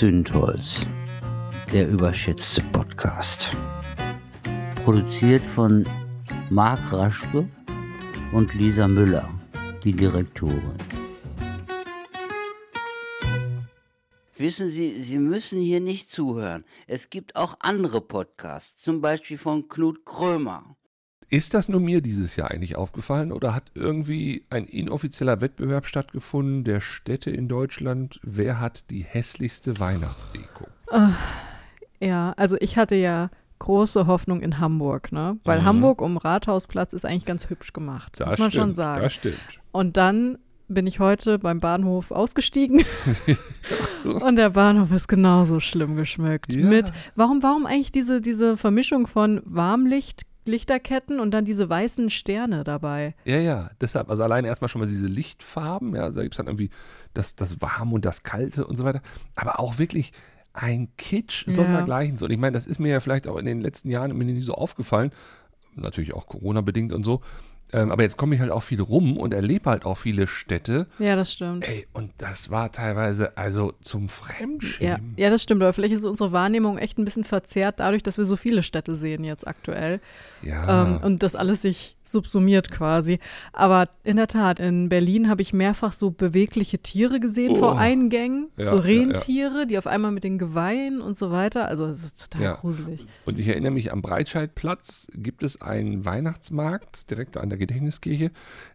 Zündholz, der überschätzte Podcast. Produziert von Marc Raschke und Lisa Müller, die Direktorin. Wissen Sie, Sie müssen hier nicht zuhören. Es gibt auch andere Podcasts, zum Beispiel von Knut Krömer. Ist das nur mir dieses Jahr eigentlich aufgefallen oder hat irgendwie ein inoffizieller Wettbewerb stattgefunden der Städte in Deutschland? Wer hat die hässlichste Weihnachtsdeko? Ah, ja, also ich hatte ja große Hoffnung in Hamburg, ne? Weil mhm. Hamburg um Rathausplatz ist eigentlich ganz hübsch gemacht, das muss man stimmt, schon sagen. Das stimmt. Und dann bin ich heute beim Bahnhof ausgestiegen und der Bahnhof ist genauso schlimm geschmückt. Ja. Mit, warum, warum eigentlich diese, diese Vermischung von Warmlicht, Lichterketten und dann diese weißen Sterne dabei. Ja, ja, deshalb, also allein erstmal schon mal diese Lichtfarben, ja, also da gibt es dann irgendwie das, das Warme und das Kalte und so weiter, aber auch wirklich ein Kitsch sondergleichen. Ja. Und ich meine, das ist mir ja vielleicht auch in den letzten Jahren mir nicht so aufgefallen, natürlich auch Corona-bedingt und so, ähm, aber jetzt komme ich halt auch viel rum und erlebe halt auch viele Städte. Ja, das stimmt. Ey, und das war teilweise also zum Fremdschämen. Ja, ja, das stimmt. Aber vielleicht ist unsere Wahrnehmung echt ein bisschen verzerrt dadurch, dass wir so viele Städte sehen jetzt aktuell. Ja. Ähm, und das alles sich subsumiert quasi. Aber in der Tat, in Berlin habe ich mehrfach so bewegliche Tiere gesehen oh. vor Eingängen. Ja, so Rentiere, ja, ja. die auf einmal mit den Geweihen und so weiter. Also es ist total gruselig. Und ich erinnere mich, am Breitscheidplatz gibt es einen Weihnachtsmarkt direkt an der Gedächtniskirche.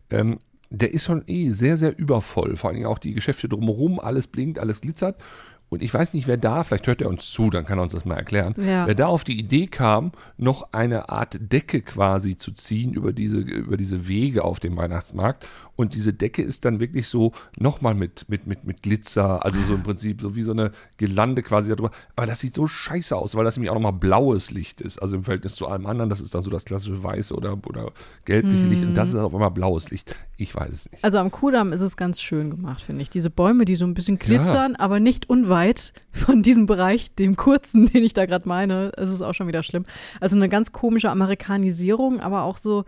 Ähm, der ist schon eh sehr, sehr übervoll. Vor allen Dingen auch die Geschäfte drumherum, alles blinkt, alles glitzert. Und ich weiß nicht, wer da, vielleicht hört er uns zu, dann kann er uns das mal erklären, ja. wer da auf die Idee kam, noch eine Art Decke quasi zu ziehen über diese, über diese Wege auf dem Weihnachtsmarkt. Und diese Decke ist dann wirklich so nochmal mit, mit, mit, mit Glitzer, also so im Prinzip so wie so eine Gelande quasi darüber. Aber das sieht so scheiße aus, weil das nämlich auch nochmal blaues Licht ist. Also im Verhältnis zu allem anderen, das ist dann so das klassische weiße oder, oder gelbliche hm. Licht. Und das ist auf einmal blaues Licht. Ich weiß es nicht. Also am Kudamm ist es ganz schön gemacht, finde ich. Diese Bäume, die so ein bisschen glitzern, ja. aber nicht unweit von diesem Bereich, dem kurzen, den ich da gerade meine. Es ist auch schon wieder schlimm. Also eine ganz komische Amerikanisierung, aber auch so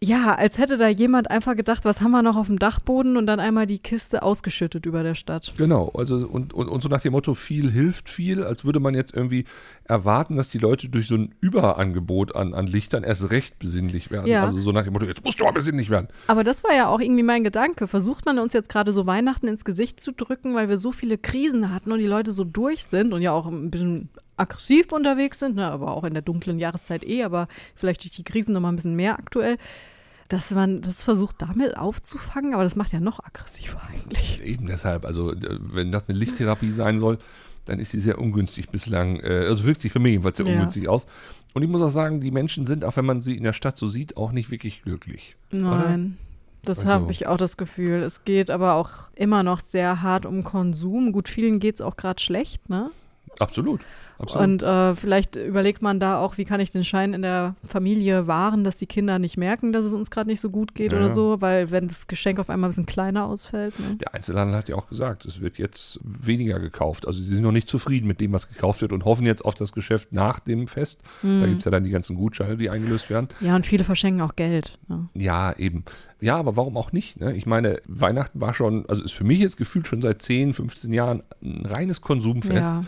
ja, als hätte da jemand einfach gedacht, was haben wir noch auf dem Dachboden und dann einmal die Kiste ausgeschüttet über der Stadt. Genau, also und, und, und so nach dem Motto, viel hilft viel, als würde man jetzt irgendwie erwarten, dass die Leute durch so ein Überangebot an, an Lichtern erst recht besinnlich werden. Ja. Also so nach dem Motto, jetzt musst du mal besinnlich werden. Aber das war ja auch irgendwie mein Gedanke. Versucht man uns jetzt gerade so Weihnachten ins Gesicht zu drücken, weil wir so viele Krisen hatten und die Leute so durch sind und ja auch ein bisschen aggressiv unterwegs sind, ne, aber auch in der dunklen Jahreszeit eh, aber vielleicht durch die Krisen nochmal ein bisschen mehr aktuell, dass man das versucht damit aufzufangen, aber das macht ja noch aggressiver eigentlich. Eben deshalb, also äh, wenn das eine Lichttherapie sein soll, dann ist sie sehr ungünstig bislang, äh, also wirkt sich für mich jedenfalls sehr ja. ungünstig aus. Und ich muss auch sagen, die Menschen sind, auch wenn man sie in der Stadt so sieht, auch nicht wirklich glücklich. Nein. Oder? Das also. habe ich auch das Gefühl. Es geht aber auch immer noch sehr hart um Konsum. Gut, vielen geht es auch gerade schlecht, ne? Absolut. Absolut. Und äh, vielleicht überlegt man da auch, wie kann ich den Schein in der Familie wahren, dass die Kinder nicht merken, dass es uns gerade nicht so gut geht ja. oder so, weil wenn das Geschenk auf einmal ein bisschen kleiner ausfällt. Ne? Der Einzelhandel hat ja auch gesagt, es wird jetzt weniger gekauft. Also sie sind noch nicht zufrieden mit dem, was gekauft wird und hoffen jetzt auf das Geschäft nach dem Fest. Mhm. Da gibt es ja dann die ganzen Gutscheine, die eingelöst werden. Ja, und viele verschenken auch Geld. Ne? Ja, eben. Ja, aber warum auch nicht? Ne? Ich meine, Weihnachten war schon, also ist für mich jetzt gefühlt schon seit 10, 15 Jahren ein reines Konsumfest. Ja.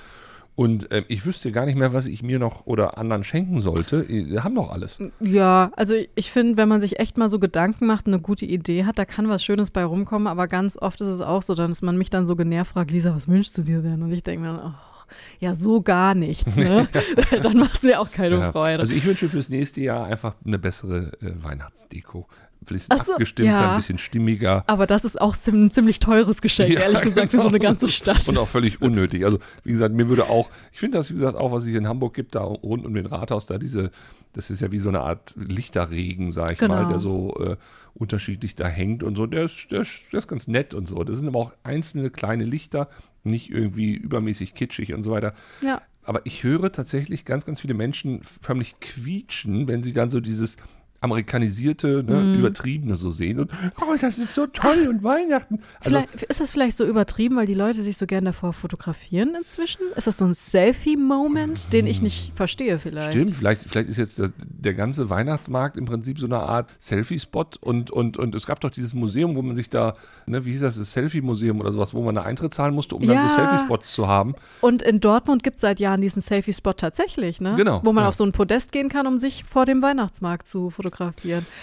Und äh, ich wüsste gar nicht mehr, was ich mir noch oder anderen schenken sollte. Wir haben doch alles. Ja, also ich finde, wenn man sich echt mal so Gedanken macht, eine gute Idee hat, da kann was Schönes bei rumkommen. Aber ganz oft ist es auch so, dass man mich dann so genervt fragt, Lisa, was wünschst du dir denn? Und ich denke mir, dann, oh, ja, so gar nichts. Ne? dann macht es mir auch keine ja. Freude. Also ich wünsche fürs nächste Jahr einfach eine bessere äh, Weihnachtsdeko bisschen so, abgestimmter, ja. ein bisschen stimmiger. Aber das ist auch ein ziemlich teures Geschenk, ja, ehrlich gesagt, genau. für so eine genau. ganze Stadt. Und auch völlig unnötig. Also, wie gesagt, mir würde auch, ich finde das, wie gesagt, auch, was es in Hamburg gibt, da rund um den Rathaus, da diese, das ist ja wie so eine Art Lichterregen, sag ich genau. mal, der so äh, unterschiedlich da hängt und so. Der ist, der, ist, der ist ganz nett und so. Das sind aber auch einzelne kleine Lichter, nicht irgendwie übermäßig kitschig und so weiter. Ja. Aber ich höre tatsächlich ganz, ganz viele Menschen förmlich quietschen, wenn sie dann so dieses amerikanisierte, ne, übertriebene so sehen und oh, das ist so toll und Weihnachten. Also, ist das vielleicht so übertrieben, weil die Leute sich so gerne davor fotografieren inzwischen? Ist das so ein Selfie-Moment, den ich nicht verstehe vielleicht? Stimmt, vielleicht, vielleicht ist jetzt der, der ganze Weihnachtsmarkt im Prinzip so eine Art Selfie-Spot und, und, und es gab doch dieses Museum, wo man sich da, ne, wie hieß das, das Selfie-Museum oder sowas, wo man eine Eintritt zahlen musste, um dann Ja. so Selfie-Spots zu haben. Und in Dortmund gibt es seit Jahren diesen Selfie-Spot tatsächlich, ne? Genau, Wo man ja. auf so ein Podest gehen kann, um sich vor dem Weihnachtsmarkt zu fotografieren.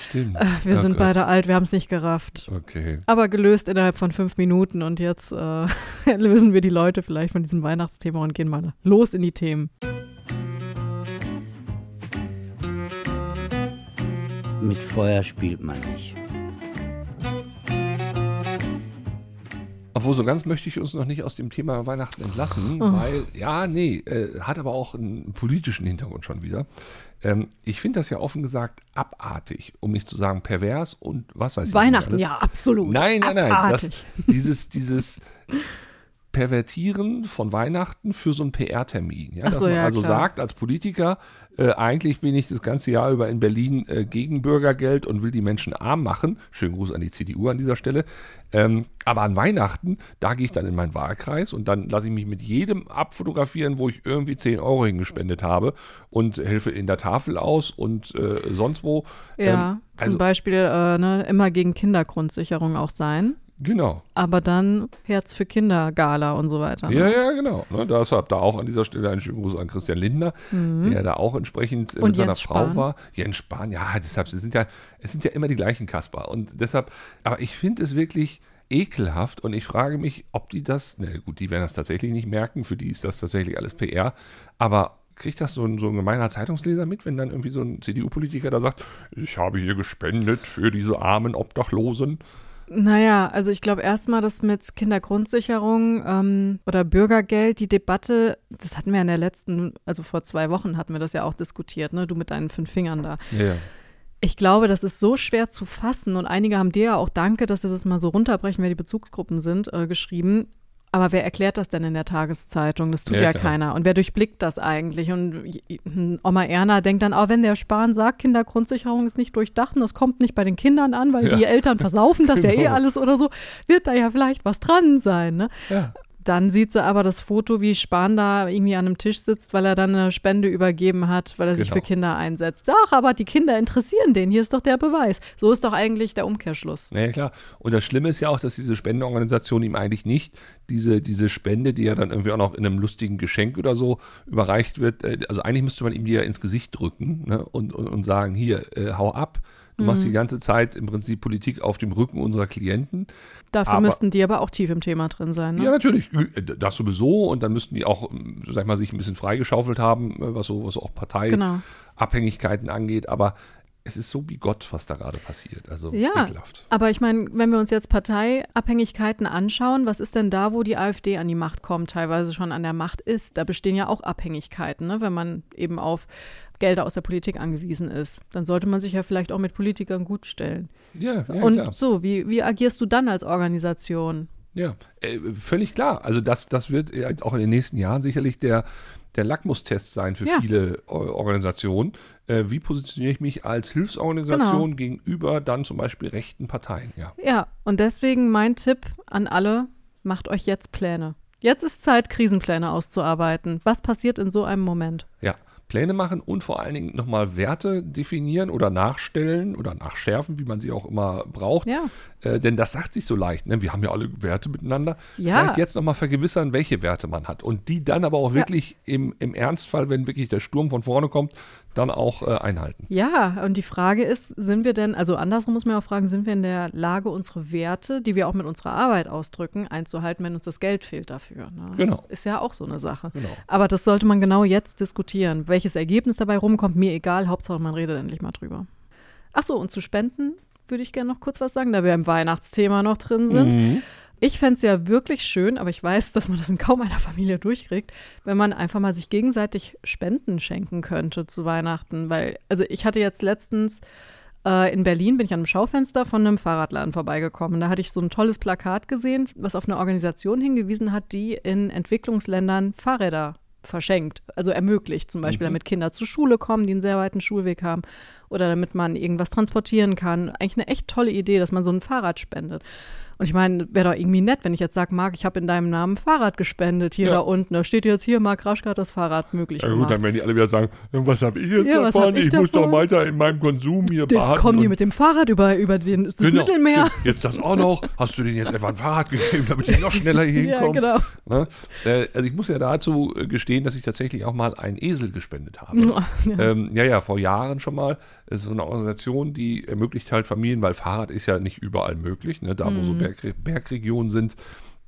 Stimmt. Äh, wir Oh sind Gott. beide alt, wir haben es nicht gerafft. Okay. Aber gelöst innerhalb von fünf Minuten und jetzt äh, lösen wir die Leute vielleicht von diesem Weihnachtsthema und gehen mal los in die Themen. Mit Feuer spielt man nicht. Obwohl, so ganz möchte ich uns noch nicht aus dem Thema Weihnachten entlassen, Oh. weil, ja, nee, äh, hat aber auch einen politischen Hintergrund schon wieder. Ähm, ich finde das ja offen gesagt abartig, um nicht zu sagen pervers und was weiß ich. Weihnachten, ja, absolut. Nein, nein, nein. Das, dieses, dieses Pervertieren von Weihnachten für so einen PR-Termin. Ja, dass so, man ja, also klar. sagt als Politiker, äh, eigentlich bin ich das ganze Jahr über in Berlin äh, gegen Bürgergeld und will die Menschen arm machen. Schönen Gruß an die CDU an dieser Stelle. Ähm, aber an Weihnachten, da gehe ich dann in meinen Wahlkreis und dann lasse ich mich mit jedem abfotografieren, wo ich irgendwie 10 Euro hingespendet habe und helfe in der Tafel aus und äh, sonst wo. Ja, Ähm, also, zum Beispiel äh, ne, immer gegen Kindergrundsicherung auch sein. Genau. Aber dann Herz für Kinder Gala und so weiter. Ja, Ne? ja, genau. Ne, deshalb da auch an dieser Stelle einen schönen Gruß an Christian Lindner, der da auch entsprechend äh, Mhm. Und mit seiner Jens Frau Spahn. war. Jens Spahn, ja, deshalb, es sind ja, es sind ja immer die gleichen Kasper. Und deshalb, aber ich finde es wirklich ekelhaft und ich frage mich, ob die das, ne gut, die werden das tatsächlich nicht merken, für die ist das tatsächlich alles PR, aber kriegt das so ein, so ein gemeiner Zeitungsleser mit, wenn dann irgendwie so ein CDU-Politiker da sagt, ich habe hier gespendet für diese armen Obdachlosen? Naja, also ich glaube erstmal, dass mit Kindergrundsicherung ähm, oder Bürgergeld, die Debatte, das hatten wir in der letzten, also vor zwei Wochen hatten wir das ja auch diskutiert, ne? Du mit deinen fünf Fingern da. Ja, Ich glaube, das ist so schwer zu fassen und einige haben dir ja auch Danke, dass sie das mal so runterbrechen, wer die Bezugsgruppen sind, äh, geschrieben. Aber wer erklärt das denn in der Tageszeitung? Das tut Ja, ja, keiner. Und wer durchblickt das eigentlich? Und hm, Oma Erna denkt dann, oh, wenn der Spahn sagt, Kindergrundsicherung ist nicht durchdacht und das kommt nicht bei den Kindern an, weil Ja. die Eltern versaufen das ja eh Genau. alles oder so, wird da ja vielleicht was dran sein. Ne? ja. Dann sieht sie aber das Foto, wie Spahn da irgendwie an einem Tisch sitzt, weil er dann eine Spende übergeben hat, weil er sich Genau. für Kinder einsetzt. Ach, aber die Kinder interessieren den. Hier ist doch der Beweis. So ist doch eigentlich der Umkehrschluss. Ja, klar. Und das Schlimme ist ja auch, dass diese Spendenorganisation ihm eigentlich nicht diese, diese Spende, die ja dann irgendwie auch noch in einem lustigen Geschenk oder so überreicht wird, äh, also eigentlich müsste man ihm die ja ins Gesicht drücken ne? und, und, und sagen, hier, äh, hau ab. Du machst Mhm. die ganze Zeit im Prinzip Politik auf dem Rücken unserer Klienten. Dafür Aber- müssten die aber auch tief im Thema drin sein. Ne? Ja, natürlich. Äh, Das sowieso. Und dann müssten die auch, ähm, sag ich mal, sich ein bisschen freigeschaufelt haben, äh, was so, was so auch Genau. Parteiabhängigkeiten angeht. Aber es ist so wie Gott, was da gerade passiert. Also Ja, ekelhaft. aber ich meine, wenn wir uns jetzt Parteiabhängigkeiten anschauen, was ist denn da, wo die AfD an die Macht kommt, teilweise schon an der Macht ist? Da bestehen ja auch Abhängigkeiten, ne? wenn man eben auf Gelder aus der Politik angewiesen ist. Dann sollte man sich ja vielleicht auch mit Politikern gut stellen. Ja, ja Und klar. so, wie, wie agierst du dann als Organisation? Ja, äh, völlig klar. Also das, das wird jetzt auch in den nächsten Jahren sicherlich der, der Lackmustest sein für Ja. viele äh, Organisationen. Äh, wie positioniere ich mich als Hilfsorganisation Genau. gegenüber dann zum Beispiel rechten Parteien? Ja. Ja, und deswegen mein Tipp an alle, macht euch jetzt Pläne. Jetzt ist Zeit, Krisenpläne auszuarbeiten. Was passiert in so einem Moment? Ja, Pläne machen und vor allen Dingen nochmal Werte definieren oder nachstellen oder nachschärfen, wie man sie auch immer braucht. Ja. Äh, denn das sagt sich so leicht. Ne? Wir haben ja alle Werte miteinander. Ja. Vielleicht jetzt nochmal vergewissern, welche Werte man hat. Und die dann aber auch wirklich im, im Ernstfall, wenn wirklich der Sturm von vorne kommt, dann auch äh, einhalten. Ja, und die Frage ist, sind wir denn, also andersrum muss man auch fragen, sind wir in der Lage, unsere Werte, die wir auch mit unserer Arbeit ausdrücken, einzuhalten, wenn uns das Geld fehlt dafür? Ne? Genau. Ist ja auch so eine Sache. Genau. Aber das sollte man genau jetzt diskutieren. Welches Ergebnis dabei rumkommt, mir egal, Hauptsache man redet endlich mal drüber. Ach so, und zu Spenden würde ich gerne noch kurz was sagen, da wir im Weihnachtsthema noch drin sind. Mhm. Ich fände es ja wirklich schön, aber ich weiß, dass man das in kaum einer Familie durchkriegt, wenn man einfach mal sich gegenseitig Spenden schenken könnte zu Weihnachten. Weil, also ich hatte jetzt letztens äh, in Berlin, bin ich an einem Schaufenster von einem Fahrradladen vorbeigekommen. Da hatte ich so ein tolles Plakat gesehen, was auf eine Organisation hingewiesen hat, die in Entwicklungsländern Fahrräder verschenkt, also ermöglicht, zum Beispiel, damit Kinder zur Schule kommen, die einen sehr weiten Schulweg haben. Oder damit man irgendwas transportieren kann. Eigentlich eine echt tolle Idee, dass man so ein Fahrrad spendet. Und ich meine, wäre doch irgendwie nett, wenn ich jetzt sage, Marc, ich habe in deinem Namen ein Fahrrad gespendet hier Ja. da unten. Da steht jetzt hier, Marc Raschke hat das Fahrrad möglich Ja gut, gemacht. dann werden die alle wieder sagen, was habe ich jetzt Ja, davon? ich ich muss doch davon? weiter in meinem Konsum hier Jetzt baden kommen die mit dem Fahrrad über, über den, ist das Genau, Mittelmeer? stimmt. Jetzt das auch noch. Hast du denen jetzt einfach ein Fahrrad gegeben, damit die noch schneller hier Ja, hinkommen? genau. Ne? Äh, Also ich muss ja dazu äh, gestehen, dass ich tatsächlich auch mal einen Esel gespendet habe. Ja. Ähm, ja, ja, vor Jahren schon mal. Es ist so eine Organisation, die ermöglicht halt Familien, weil Fahrrad ist ja nicht überall möglich. Ne? Da, wo Mhm. so Berg, Bergregionen sind,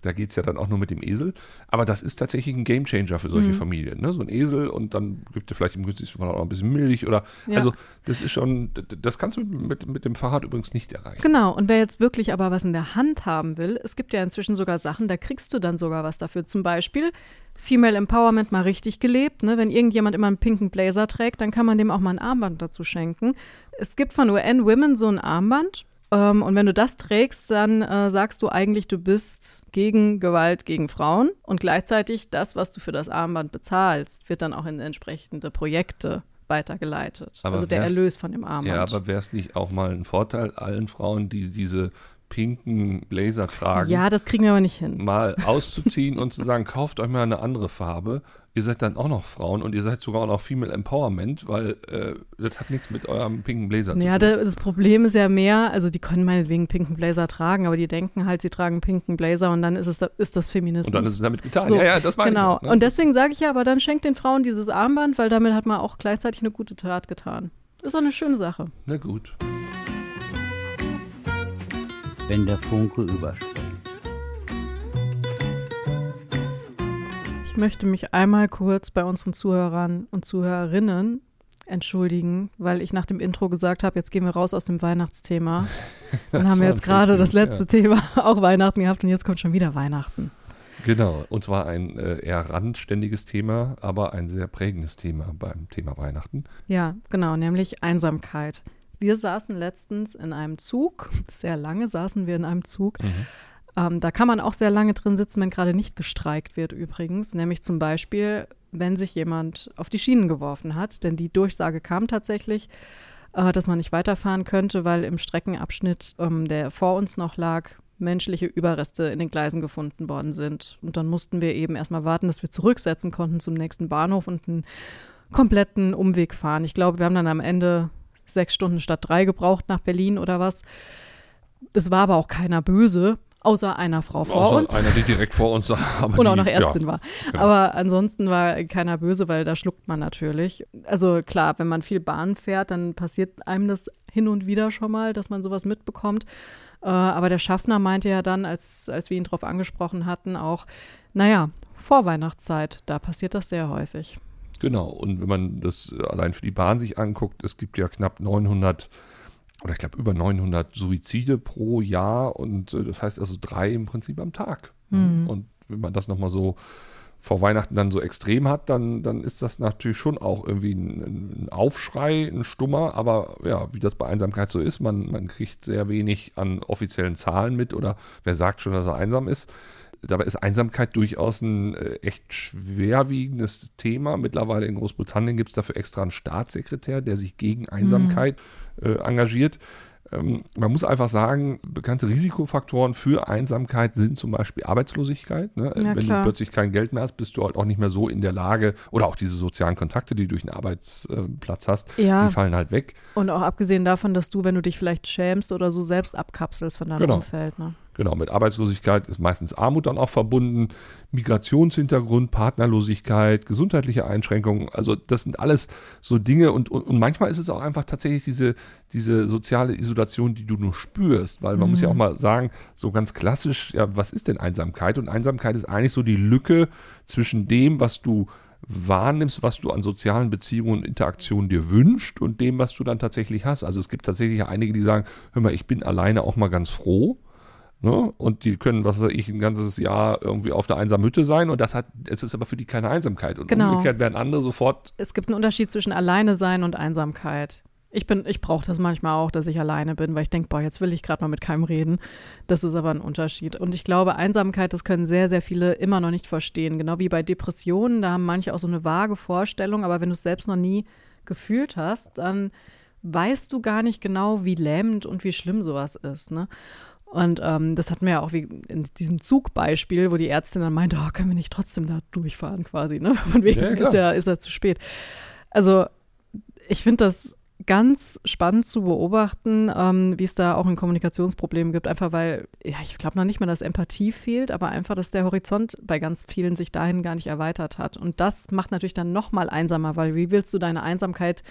da geht es ja dann auch nur mit dem Esel. Aber das ist tatsächlich ein Gamechanger für Mhm. solche Familien. Ne? So ein Esel und dann gibt ihr vielleicht im günstigsten Fall auch noch ein bisschen Milch oder. Ja. Also, das ist schon, das kannst du mit, mit dem Fahrrad übrigens nicht erreichen. Genau, und wer jetzt wirklich aber was in der Hand haben will, es gibt ja inzwischen sogar Sachen, da kriegst du dann sogar was dafür. Zum Beispiel Female Empowerment mal richtig gelebt. Ne? Wenn irgendjemand immer einen pinken Blazer trägt, dann kann man dem auch mal ein Armband dazu schenken. Es gibt von UN Women so ein Armband. Ähm, und wenn du das trägst, dann äh, sagst du eigentlich, du bist gegen Gewalt gegen Frauen. Und gleichzeitig das, was du für das Armband bezahlst, wird dann auch in entsprechende Projekte weitergeleitet. Aber also der Erlös von dem Armband. Ja, aber wäre es nicht auch mal ein Vorteil allen Frauen, die diese pinken Blazer tragen, ja, das kriegen wir aber nicht hin. mal auszuziehen und zu sagen, kauft euch mal eine andere Farbe. Ihr seid dann auch noch Frauen und ihr seid sogar auch noch Female Empowerment, weil äh, das hat nichts mit eurem pinken Blazer zu Ja, tun. da- das Problem ist ja mehr, also die können meinetwegen pinken Blazer tragen, aber die denken halt, sie tragen pinken Blazer und dann ist, es, ist das Feminismus. Und dann ist es damit getan. So, ja, ja, das meine Genau. ich. auch, ne? Und deswegen sage ich ja, aber dann schenkt den Frauen dieses Armband, weil damit hat man auch gleichzeitig eine gute Tat getan. Ist auch eine schöne Sache. Na gut. Wenn der Funke überspringt. Ich möchte mich einmal kurz bei unseren Zuhörern und Zuhörerinnen entschuldigen, weil ich nach dem Intro gesagt habe, jetzt gehen wir raus aus dem Weihnachtsthema. Dann haben wir jetzt gerade das letzte Thema auch Weihnachten gehabt und jetzt kommt schon wieder Weihnachten. Genau. Und zwar ein äh, eher randständiges Thema, aber ein sehr prägendes Thema beim Thema Weihnachten. Ja, genau, nämlich Einsamkeit. Wir saßen letztens in einem Zug, sehr lange saßen wir in einem Zug. Ähm, da kann man auch sehr lange drin sitzen, wenn gerade nicht gestreikt wird übrigens, nämlich zum Beispiel, wenn sich jemand auf die Schienen geworfen hat, denn die Durchsage kam tatsächlich, äh, dass man nicht weiterfahren könnte, weil im Streckenabschnitt, ähm, der vor uns noch lag, menschliche Überreste in den Gleisen gefunden worden sind. Und dann mussten wir eben erstmal warten, dass wir zurücksetzen konnten zum nächsten Bahnhof und einen kompletten Umweg fahren. Ich glaube, wir haben dann am Ende sechs Stunden statt drei gebraucht nach Berlin oder was. Es war aber auch keiner böse, außer einer Frau vor Außer uns einer, die direkt vor uns. Aber und auch noch Ärztin war. genau. Aber ansonsten war keiner böse, weil da schluckt man natürlich. Also klar, wenn man viel Bahn fährt, dann passiert einem das hin und wieder schon mal, dass man sowas mitbekommt. Äh, aber der Schaffner meinte ja dann, als, als wir ihn darauf angesprochen hatten, auch, naja, Vorweihnachtszeit, da passiert das sehr häufig. Genau. Und wenn man das allein für die Bahn sich anguckt, es gibt ja knapp 900 oder ich glaube über 900 Suizide pro Jahr und äh, das heißt also drei im Prinzip am Tag. Mhm. Und wenn man das nochmal so vor Weihnachten dann so extrem hat, dann, dann ist das natürlich schon auch irgendwie ein, ein Aufschrei, ein Stummer, aber ja, wie das bei Einsamkeit so ist, man, man kriegt sehr wenig an offiziellen Zahlen mit oder wer sagt schon, dass er einsam ist. Dabei ist Einsamkeit durchaus ein äh, echt schwerwiegendes Thema. Mittlerweile in Großbritannien gibt es dafür extra einen Staatssekretär, der sich gegen Einsamkeit äh, engagiert. Ähm, man muss einfach sagen, bekannte Risikofaktoren für Einsamkeit sind zum Beispiel Arbeitslosigkeit. Ne? Ja, Wenn klar. du plötzlich kein Geld mehr hast, bist du halt auch nicht mehr so in der Lage, oder auch diese sozialen Kontakte, die du durch einen Arbeitsplatz hast, Ja. die fallen halt weg. Und auch abgesehen davon, dass du, wenn du dich vielleicht schämst oder so selbst abkapselst von deinem Genau. Umfeld. Ne? Genau, mit Arbeitslosigkeit ist meistens Armut dann auch verbunden, Migrationshintergrund, Partnerlosigkeit, gesundheitliche Einschränkungen. Also das sind alles so Dinge und, und, und manchmal ist es auch einfach tatsächlich diese, diese soziale Isolation, die du nur spürst, weil man muss ja auch mal sagen, so ganz klassisch, ja, was ist denn Einsamkeit? Und Einsamkeit ist eigentlich so die Lücke zwischen dem, was du wahrnimmst, was du an sozialen Beziehungen und Interaktionen dir wünscht und dem, was du dann tatsächlich hast. Also es gibt tatsächlich einige, die sagen, hör mal, ich bin alleine auch mal ganz froh. Ne? Und die können, was weiß ich, ein ganzes Jahr irgendwie auf der einsamen Hütte sein und das hat, es ist aber für die keine Einsamkeit. Und Genau. umgekehrt werden andere sofort, Es gibt einen Unterschied zwischen alleine sein und Einsamkeit. Ich bin, ich brauche das manchmal auch, dass ich alleine bin, weil ich denke, boah, jetzt will ich gerade mal mit keinem reden. Das ist aber ein Unterschied. Und ich glaube, Einsamkeit, das können sehr, sehr viele immer noch nicht verstehen. Genau wie bei Depressionen, da haben manche auch so eine vage Vorstellung, aber wenn du es selbst noch nie gefühlt hast, dann weißt du gar nicht genau, wie lähmend und wie schlimm sowas ist. Ne? Und ähm, das hatten wir ja auch wie in diesem Zugbeispiel, wo die Ärztin dann meinte, oh, können wir nicht trotzdem da durchfahren quasi, ne? Von wegen ja, ist ja ist er zu spät. Also ich finde das ganz spannend zu beobachten, ähm, wie es da auch ein Kommunikationsproblem gibt. Einfach weil, ja, ich glaube noch nicht mal, dass Empathie fehlt, aber einfach, dass der Horizont bei ganz vielen sich dahin gar nicht erweitert hat. Und das macht natürlich dann noch mal einsamer, weil wie willst du deine Einsamkeit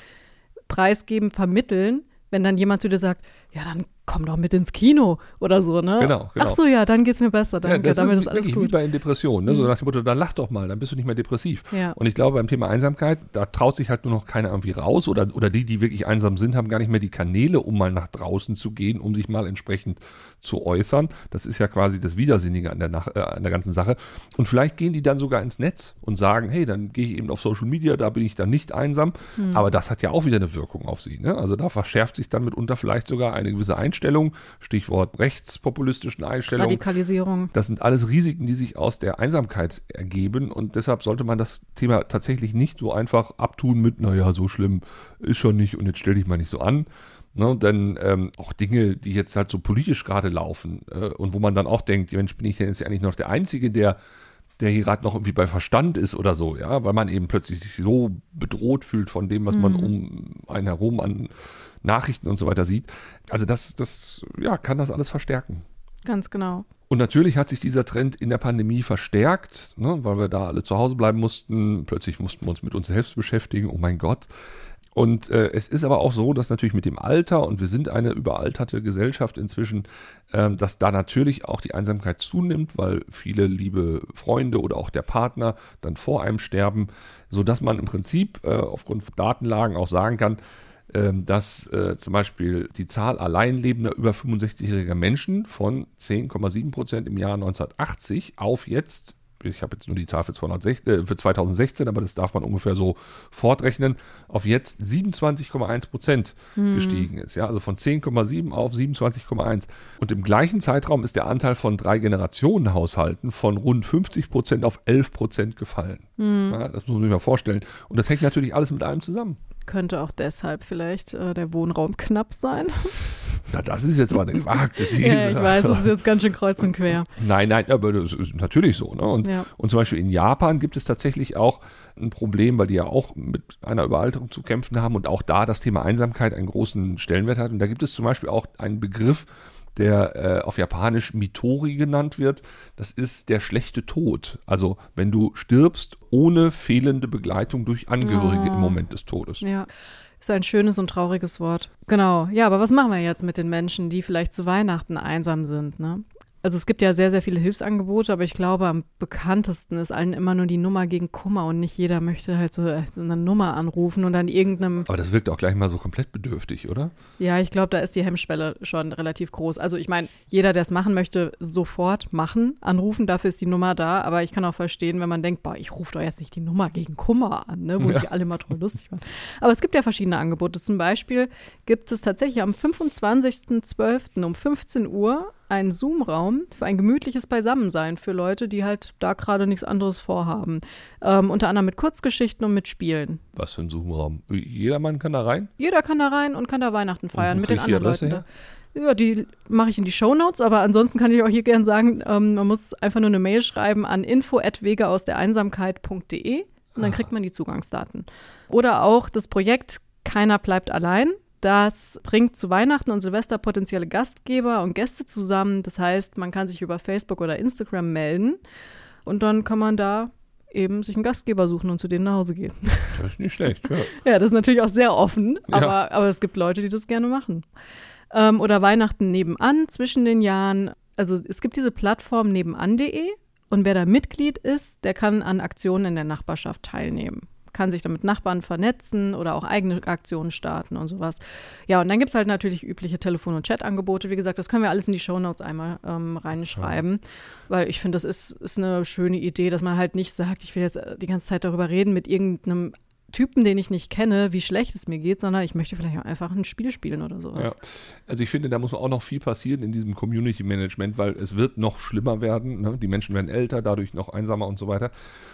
preisgeben, vermitteln, wenn dann jemand zu dir sagt, ja, dann komm doch mit ins Kino oder so, ne? Genau, genau. Ach so, ja, dann geht's mir besser, danke, ja, das damit ist, ist alles gut. wie bei den Depressionen, ne? so Mhm. nach dem Motto, dann lach doch mal, dann bist du nicht mehr depressiv. Ja. Und ich glaube, beim Thema Einsamkeit, da traut sich halt nur noch keiner irgendwie raus oder, oder die, die wirklich einsam sind, haben gar nicht mehr die Kanäle, um mal nach draußen zu gehen, um sich mal entsprechend zu äußern. Das ist ja quasi das Widersinnige an der, Nach äh, an der ganzen Sache. Und vielleicht gehen die dann sogar ins Netz und sagen, hey, dann gehe ich eben auf Social Media, da bin ich dann nicht einsam. Mhm. Aber das hat ja auch wieder eine Wirkung auf sie. Ne? Also da verschärft sich dann mitunter vielleicht sogar eine gewisse Einstellung, Stichwort rechtspopulistischen Einstellung. Radikalisierung. Das sind alles Risiken, die sich aus der Einsamkeit ergeben und deshalb sollte man das Thema tatsächlich nicht so einfach abtun mit, naja, so schlimm ist schon nicht und jetzt stell dich mal nicht so an. Ne, denn ähm, auch Dinge, die jetzt halt so politisch gerade laufen äh, und wo man dann auch denkt, Mensch, bin ich denn jetzt eigentlich noch der Einzige, der, der hier gerade noch irgendwie bei Verstand ist oder so, ja, weil man eben plötzlich sich so bedroht fühlt von dem, was man um einen herum an Nachrichten und so weiter sieht. Also das, das, ja, kann das alles verstärken. Ganz genau. Und natürlich hat sich dieser Trend in der Pandemie verstärkt, ne, weil wir da alle zu Hause bleiben mussten. Plötzlich mussten wir uns mit uns selbst beschäftigen. Oh mein Gott. Und äh, es ist aber auch so, dass natürlich mit dem Alter, und wir sind eine überalterte Gesellschaft inzwischen, ähm, dass da natürlich auch die Einsamkeit zunimmt, weil viele liebe Freunde oder auch der Partner dann vor einem sterben, sodass man im Prinzip äh, aufgrund von Datenlagen auch sagen kann, ähm, dass äh, zum Beispiel die Zahl alleinlebender über 65-jähriger Menschen von 10,7 Prozent im Jahr 1980 auf jetzt, ich habe jetzt nur die Zahl für, 216, äh, für 2016, aber das darf man ungefähr so fortrechnen, auf jetzt 27,1 Prozent gestiegen ist. Ja, also von 10,7 auf 27,1. Und im gleichen Zeitraum ist der Anteil von drei Generationen-Haushalten von rund 50 Prozent auf 11 Prozent gefallen. Ja, das muss man sich mal vorstellen. Und das hängt natürlich alles mit allem zusammen. Könnte auch deshalb vielleicht äh, der Wohnraum knapp sein. Na, das ist jetzt mal eine gewagte These. ja, ich weiß, das ist jetzt ganz schön kreuz und quer. Nein, nein, aber das ist natürlich so. Ne? Und, Ja. und zum Beispiel in Japan gibt es tatsächlich auch ein Problem, weil die ja auch mit einer Überalterung zu kämpfen haben und auch da das Thema Einsamkeit einen großen Stellenwert hat. Und da gibt es zum Beispiel auch einen Begriff, der äh, auf Japanisch Mitori genannt wird. Das ist der schlechte Tod. Also wenn du stirbst ohne fehlende Begleitung durch Angehörige Oh. im Moment des Todes. Ja. Ist ein schönes und trauriges Wort. Genau. Ja, aber was machen wir jetzt mit den Menschen, die vielleicht zu Weihnachten einsam sind, ne? Also es gibt ja sehr, sehr viele Hilfsangebote, aber ich glaube, am bekanntesten ist allen immer nur die Nummer gegen Kummer und nicht jeder möchte halt so, äh, so eine Nummer anrufen und dann irgendeinem, Aber das wirkt auch gleich mal so komplett bedürftig, oder? ja, ich glaube, da ist die Hemmschwelle schon relativ groß. Also ich meine, jeder, der es machen möchte, sofort machen, anrufen, dafür ist die Nummer da, aber ich kann auch verstehen, wenn man denkt, boah, ich rufe doch jetzt nicht die Nummer gegen Kummer an, ne, wo Ja. sich alle mal drüber lustig machen. Aber es gibt ja verschiedene Angebote. Zum Beispiel gibt es tatsächlich am 25.12. um 15 Uhr einen Zoom-Raum für ein gemütliches Beisammensein für Leute, die halt da gerade nichts anderes vorhaben. Ähm, unter anderem mit Kurzgeschichten und mit Spielen. Was für ein Zoom-Raum. Jedermann kann da rein? Jeder kann da rein und kann da Weihnachten feiern mit den anderen Adresse Leuten da. Ja, die mache ich in die Shownotes, aber ansonsten kann ich auch hier gern sagen, ähm, man muss einfach nur eine Mail schreiben an info@wege aus der Einsamkeit.de und dann kriegt man die Zugangsdaten. Oder auch das Projekt Keiner bleibt allein. Das bringt zu Weihnachten und Silvester potenzielle Gastgeber und Gäste zusammen. Das heißt, man kann sich über Facebook oder Instagram melden und dann kann man da eben sich einen Gastgeber suchen und zu denen nach Hause gehen. Das ist nicht schlecht. Ja. Ja, das ist natürlich auch sehr offen, Ja. aber, aber es gibt Leute, die das gerne machen. Ähm, oder Weihnachten nebenan zwischen den Jahren. Also es gibt diese Plattform nebenan.de und wer da Mitglied ist, der kann an Aktionen in der Nachbarschaft teilnehmen. Kann sich dann mit Nachbarn vernetzen oder auch eigene Aktionen starten und sowas. Ja, und dann gibt es halt natürlich übliche Telefon- und Chat-Angebote. Wie gesagt, das können wir alles in die Shownotes einmal ähm, reinschreiben, weil ich finde, das ist, ist eine schöne Idee, dass man halt nicht sagt, ich will jetzt äh, die ganze Zeit darüber reden mit irgendeinem Typen, den ich nicht kenne, wie schlecht es mir geht, sondern ich möchte vielleicht auch einfach ein Spiel spielen oder sowas. Ja. Also ich finde, da muss auch noch viel passieren in diesem Community Management, weil es wird noch schlimmer werden. Ne? Die Menschen werden älter, dadurch noch einsamer und so weiter.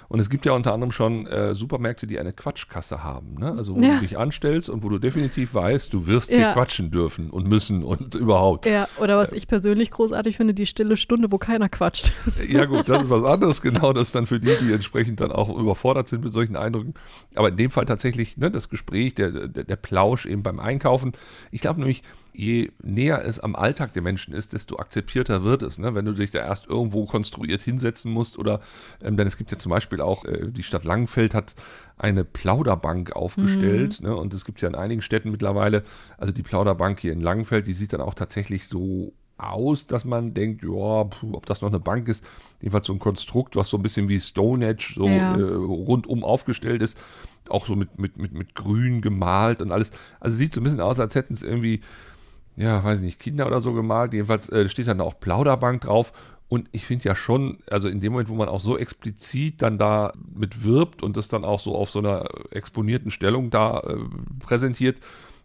Und es gibt ja unter anderem schon äh, Supermärkte, die eine Quatschkasse haben. Ne? Also wo Ja. du dich anstellst und wo du definitiv weißt, du wirst hier Ja. quatschen dürfen und müssen und überhaupt. Ja, oder was ich persönlich großartig finde, die stille Stunde, wo keiner quatscht. Ja gut, das ist was anderes, genau, das ist dann für die, die entsprechend dann auch überfordert sind mit solchen Eindrücken. Aber in dem Fall tatsächlich ne, das Gespräch, der, der, der Plausch eben beim Einkaufen. Ich glaube nämlich, je näher es am Alltag der Menschen ist, desto akzeptierter wird es. Ne? Wenn du dich da erst irgendwo konstruiert hinsetzen musst oder, ähm, denn es gibt ja zum Beispiel auch, äh, die Stadt Langenfeld hat eine Plauderbank aufgestellt ne? und es gibt ja in einigen Städten mittlerweile, also die Plauderbank hier in Langenfeld, die sieht dann auch tatsächlich so aus, dass man denkt, ja, puh, ob das noch eine Bank ist. Jedenfalls so ein Konstrukt, was so ein bisschen wie Stonehenge so Ja. äh, rundum aufgestellt ist. Auch so mit, mit, mit, mit grün gemalt und alles. Also sieht so ein bisschen aus, als hätten es irgendwie, ja, weiß ich nicht, Kinder oder so gemalt. Jedenfalls äh, steht dann auch Plauderbank drauf. Und ich finde ja schon, also in dem Moment, wo man auch so explizit dann da mit wirbt und das dann auch so auf so einer exponierten Stellung da äh, präsentiert,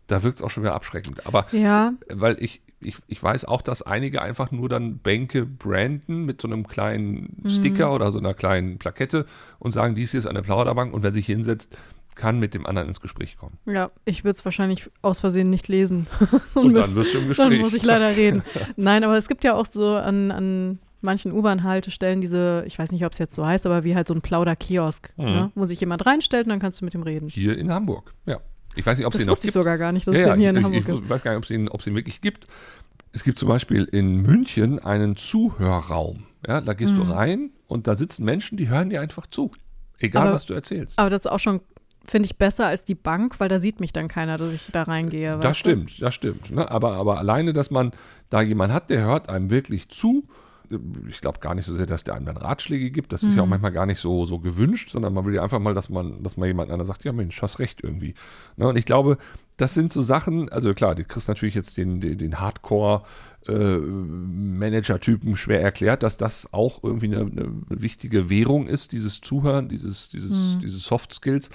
da wirkt es auch schon wieder abschreckend. Aber Ja, weil ich, ich, ich weiß auch, dass einige einfach nur dann Bänke branden mit so einem kleinen Sticker oder so einer kleinen Plakette und sagen, dies hier ist eine Plauderbank und wer sich hinsetzt, kann mit dem anderen ins Gespräch kommen. ja, ich würde es wahrscheinlich aus Versehen nicht lesen. Und, dann müsst- wirst du im Dann Gespräch. muss ich leider reden. Nein, aber es gibt ja auch so an, an manchen U-Bahn-Haltestellen diese, ich weiß nicht, ob es jetzt so heißt, aber wie halt so ein Plauder-Kiosk, Mhm. ne? wo sich jemand reinstellt und dann kannst du mit ihm reden. Hier in Hamburg, ja. Ich weiß nicht, ob es Das den noch wusste ich gibt. sogar gar nicht, dass ja, es den hier in ich, Hamburg ich, gibt. ich weiß gar nicht, ob es es den wirklich gibt. Es gibt zum Beispiel in München einen Zuhörraum. Ja, da gehst du rein und da sitzen Menschen, die hören dir einfach zu. Egal, Mhm. Aber- was du erzählst. Aber das ist auch schon, finde ich, besser als die Bank, weil da sieht mich dann keiner, dass ich da reingehe. Das weißt du? stimmt, das stimmt. Ne? Aber, aber alleine, dass man da jemanden hat, der hört einem wirklich zu. Ich glaube gar nicht so sehr, dass der einem dann Ratschläge gibt. Das ist ja auch manchmal gar nicht so, so gewünscht, sondern man will ja einfach mal, dass man, dass mal jemand einer sagt, ja Mensch, hast recht irgendwie. Ne? Und ich glaube, das sind so Sachen, also klar, du kriegst natürlich jetzt den, den, den Hardcore äh, Manager-Typen schwer erklärt, dass das auch irgendwie eine, eine wichtige Währung ist, dieses Zuhören, dieses, dieses, diese Soft Skills.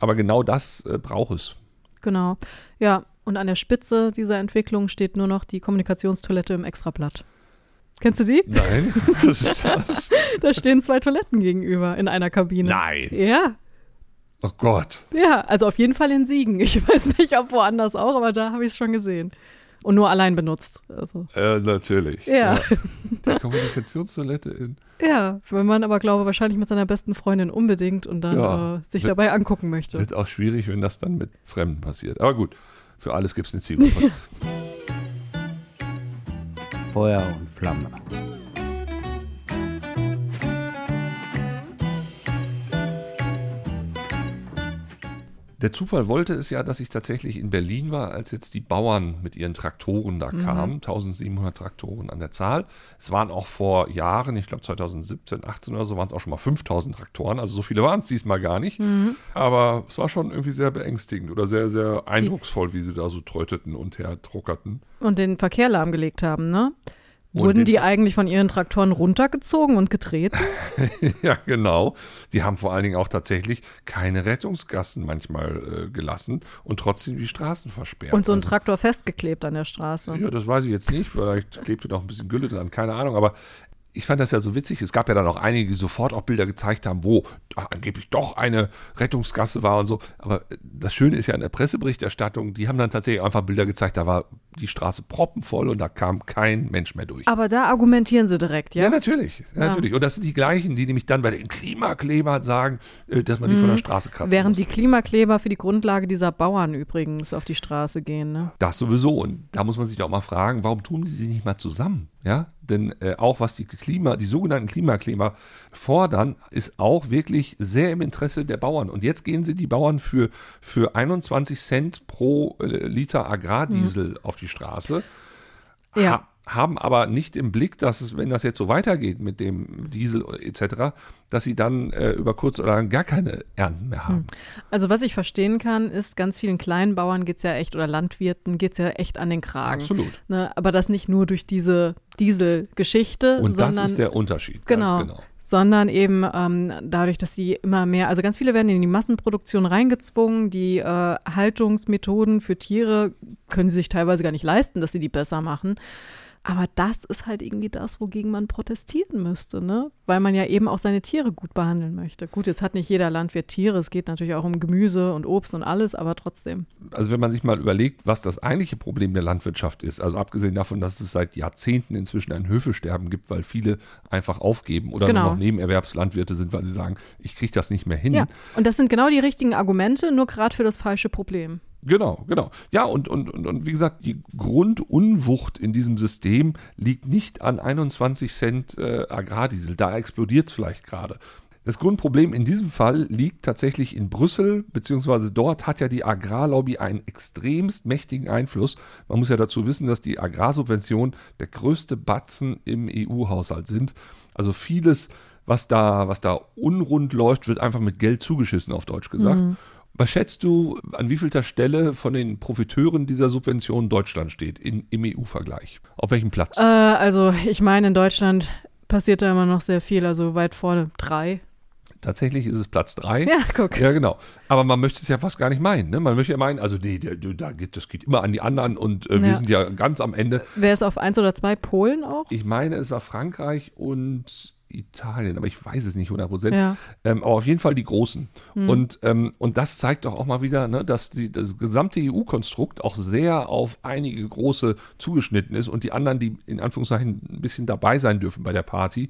Aber genau das äh, braucht es. Genau. Ja, und an der Spitze dieser Entwicklung steht nur noch die Kommunikationstoilette im Extrablatt. Kennst du die? Nein, was ist das? Da stehen zwei Toiletten gegenüber in einer Kabine. Nein. Ja, Oh Gott. ja, also auf jeden Fall in Siegen. Ich weiß nicht, ob woanders auch, aber da habe ich es schon gesehen. Und nur allein benutzt. Also, Äh, natürlich. Ja. Die Kommunikationstoilette in. ja, wenn man aber, glaube wahrscheinlich mit seiner besten Freundin unbedingt und dann Ja. äh, sich Wird- dabei angucken möchte. Wird auch schwierig, wenn das dann mit Fremden passiert. Aber gut, für alles gibt es eine Zielgruppe. Feuer und Flamme. Der Zufall wollte es ja, dass ich tatsächlich in Berlin war, als jetzt die Bauern mit ihren Traktoren da kamen. 1700 Traktoren an der Zahl. Es waren auch vor Jahren, ich glaube 2017, 18 oder so, waren es auch schon mal 5000 Traktoren. Also so viele waren es diesmal gar nicht. Aber es war schon irgendwie sehr beängstigend oder sehr, sehr eindrucksvoll, wie sie da so tröteten und herdruckerten. Und den Verkehr lahmgelegt haben, ne? Wurden den die eigentlich von ihren Traktoren runtergezogen und getreten? Ja, genau. Die haben vor allen Dingen auch tatsächlich keine Rettungsgassen manchmal äh, gelassen und trotzdem die Straßen versperrt. Und so ein Also- Traktor festgeklebt an der Straße. Ja, das weiß ich jetzt nicht. Vielleicht klebte noch ein bisschen Gülle dran, keine Ahnung. Aber ich fand das ja so witzig. Es gab ja dann auch einige, die sofort auch Bilder gezeigt haben, wo angeblich doch eine Rettungsgasse war und so. Aber äh, das Schöne ist ja in der Presseberichterstattung, die haben dann tatsächlich einfach Bilder gezeigt, da war die Straße proppenvoll und da kam kein Mensch mehr durch. Aber da argumentieren sie direkt, Ja, ja? natürlich, ja, natürlich. Und das sind die gleichen, die nämlich dann bei den Klimaklebern sagen, äh, dass man die von der Straße kratzen Mhm. Während muss. die Klimakleber für die Grundlage dieser Bauern übrigens auf die Straße gehen, ne? Das sowieso. Und da muss man sich auch mal fragen, warum tun die sich nicht mal zusammen? Ja, denn äh, auch was die Klima, die sogenannten Klimakleber fordern, ist auch wirklich sehr im Interesse der Bauern. Und jetzt gehen sie die Bauern für, für 21 Cent pro äh, Liter Agrardiesel auf die Straße. Ja. Ha haben aber nicht im Blick, dass es, wenn das jetzt so weitergeht mit dem Diesel etc., dass sie dann äh, über kurz oder lang gar keine Ernten mehr haben. Also was ich verstehen kann, ist, ganz vielen kleinen Bauern geht es ja echt, oder Landwirten geht es ja echt an den Kragen. Absolut. Ne? Aber das nicht nur durch diese Dieselgeschichte, Und sondern das ist der Unterschied. Genau. Ganz genau. Sondern eben ähm, dadurch, dass sie immer mehr, also ganz viele werden in die Massenproduktion reingezwungen, die äh, Haltungsmethoden für Tiere können sie sich teilweise gar nicht leisten, dass sie die besser machen. Aber das ist halt irgendwie das, wogegen man protestieren müsste, ne? Weil man ja eben auch seine Tiere gut behandeln möchte. Gut, jetzt hat nicht jeder Landwirt Tiere, es geht natürlich auch um Gemüse und Obst und alles, aber trotzdem. Also wenn man sich mal überlegt, was das eigentliche Problem der Landwirtschaft ist, also abgesehen davon, dass es seit Jahrzehnten inzwischen ein Höfesterben gibt, weil viele einfach aufgeben oder Genau. nur noch Nebenerwerbslandwirte sind, weil sie sagen, ich kriege das nicht mehr hin. Ja, und das sind genau die richtigen Argumente, nur gerade für das falsche Problem. Genau, genau. Ja, und, und, und, und wie gesagt, die Grundunwucht in diesem System liegt nicht an 21 Cent äh, Agrardiesel. Da explodiert es vielleicht gerade. Das Grundproblem in diesem Fall liegt tatsächlich in Brüssel, beziehungsweise dort hat ja die Agrarlobby einen extremst mächtigen Einfluss. Man muss ja dazu wissen, dass die Agrarsubventionen der größte Batzen im EU-Haushalt sind. Also vieles, was da, was da unrund läuft, wird einfach mit Geld zugeschissen, auf Deutsch gesagt. Was schätzt du, an wievielter Stelle von den Profiteuren dieser Subvention Deutschland steht in, im EU-Vergleich? Auf welchem Platz? Äh, also ich meine, in Deutschland passiert da immer noch sehr viel, also weit vorne drei. Tatsächlich ist es Platz drei. Ja, guck. Ja, genau. Aber man möchte es ja fast gar nicht meinen. Ne? Man möchte ja meinen, also nee, da geht, das geht immer an die anderen und äh, wir Ja. sind ja ganz am Ende. Wer ist auf eins oder zwei? Polen auch? Ich meine, es war Frankreich und Italien, aber ich weiß es nicht 100 Prozent. Ja. Ähm, aber auf jeden Fall die Großen. Und, ähm, und das zeigt doch auch mal wieder, ne, dass die, das gesamte EU-Konstrukt auch sehr auf einige große zugeschnitten ist und die anderen, die in Anführungszeichen ein bisschen dabei sein dürfen bei der Party,